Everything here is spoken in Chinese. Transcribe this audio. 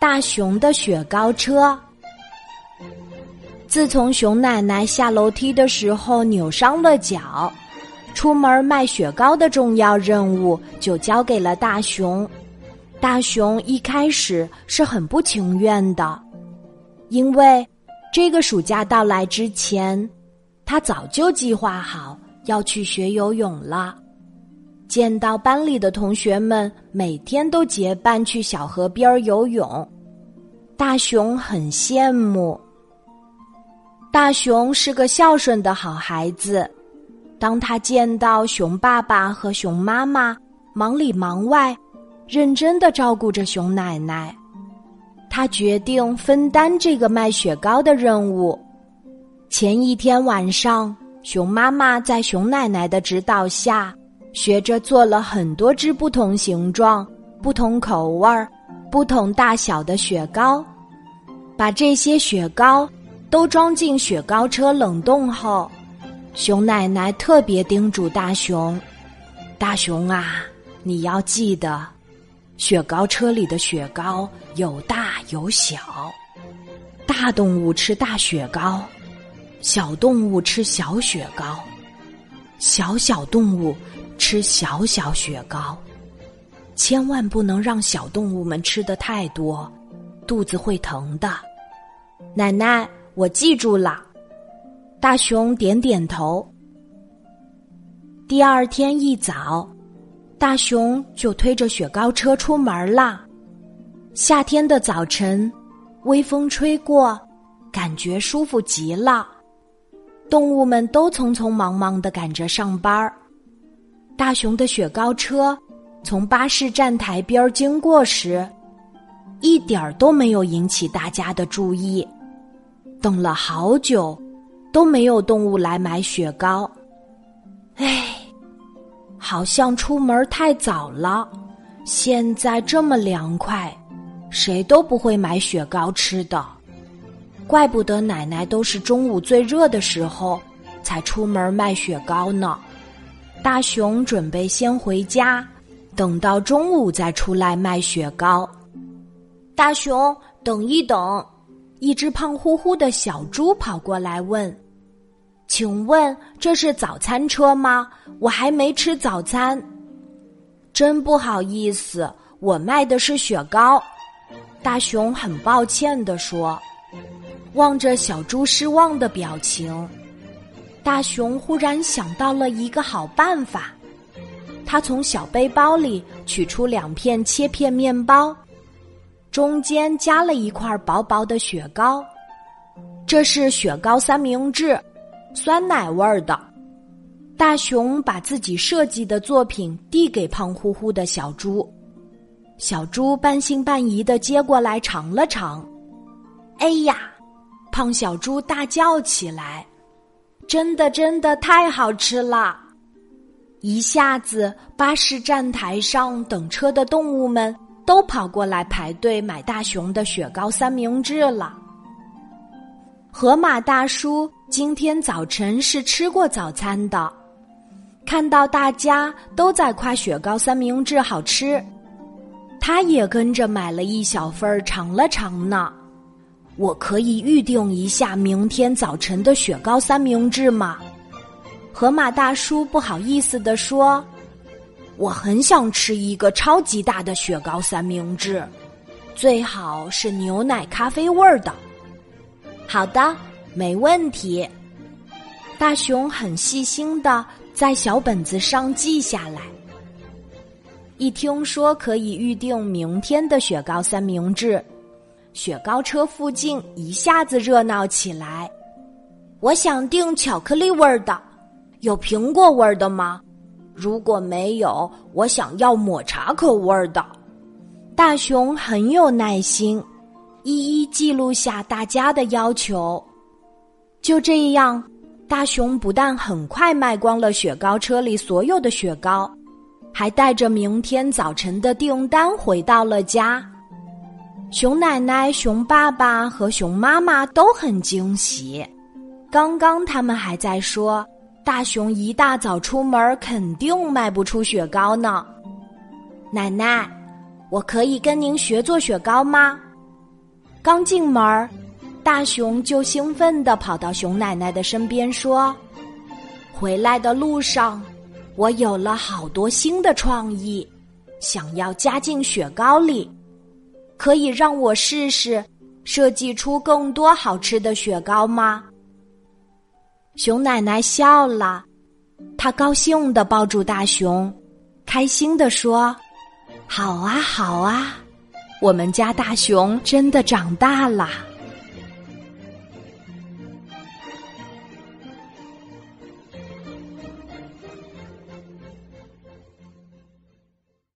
大熊的雪糕车。自从熊奶奶下楼梯的时候扭伤了脚，出门卖雪糕的重要任务就交给了大熊。大熊一开始是很不情愿的，因为这个暑假到来之前，他早就计划好要去学游泳了。见到班里的同学们每天都结伴去小河边游泳，大熊很羡慕。大熊是个孝顺的好孩子，当他见到熊爸爸和熊妈妈忙里忙外，认真的照顾着熊奶奶，他决定分担这个卖雪糕的任务。前一天晚上，熊妈妈在熊奶奶的指导下。学着做了很多只不同形状、不同口味儿、不同大小的雪糕，把这些雪糕都装进雪糕车冷冻后，熊奶奶特别叮嘱大熊：“大熊啊，你要记得，雪糕车里的雪糕有大有小，大动物吃大雪糕，小动物吃小雪糕，小小动物。”吃小小雪糕，千万不能让小动物们吃的太多，肚子会疼的。奶奶，我记住了。大熊点点头。第二天一早，大熊就推着雪糕车出门了。夏天的早晨，微风吹过，感觉舒服极了。动物们都匆匆忙忙的赶着上班儿。大熊的雪糕车从巴士站台边经过时，一点儿都没有引起大家的注意。等了好久，都没有动物来买雪糕。唉，好像出门太早了。现在这么凉快，谁都不会买雪糕吃的。怪不得奶奶都是中午最热的时候才出门卖雪糕呢。大熊准备先回家，等到中午再出来卖雪糕。大熊，等一等！一只胖乎乎的小猪跑过来问：“请问这是早餐车吗？我还没吃早餐。”真不好意思，我卖的是雪糕。大熊很抱歉地说，望着小猪失望的表情。大熊忽然想到了一个好办法，他从小背包里取出两片切片面包，中间夹了一块薄薄的雪糕，这是雪糕三明治，酸奶味儿的。大熊把自己设计的作品递给胖乎乎的小猪，小猪半信半疑的接过来尝了尝，哎呀，胖小猪大叫起来。真的，真的太好吃了！一下子，巴士站台上等车的动物们都跑过来排队买大熊的雪糕三明治了。河马大叔今天早晨是吃过早餐的，看到大家都在夸雪糕三明治好吃，他也跟着买了一小份儿尝了尝呢。我可以预定一下明天早晨的雪糕三明治吗？河马大叔不好意思地说：“我很想吃一个超级大的雪糕三明治，最好是牛奶咖啡味儿的。”好的，没问题。大熊很细心的在小本子上记下来。一听说可以预定明天的雪糕三明治。雪糕车附近一下子热闹起来。我想订巧克力味儿的，有苹果味儿的吗？如果没有，我想要抹茶口味儿的。大熊很有耐心，一一记录下大家的要求。就这样，大熊不但很快卖光了雪糕车里所有的雪糕，还带着明天早晨的订单回到了家。熊奶奶、熊爸爸和熊妈妈都很惊喜。刚刚他们还在说，大熊一大早出门肯定卖不出雪糕呢。奶奶，我可以跟您学做雪糕吗？刚进门，大熊就兴奋地跑到熊奶奶的身边说：“回来的路上，我有了好多新的创意，想要加进雪糕里，可以让我试试设计出更多好吃的雪糕吗？”熊奶奶笑了，她高兴地抱住大熊，开心地说：“好啊，好啊。”我们家大熊真的长大了。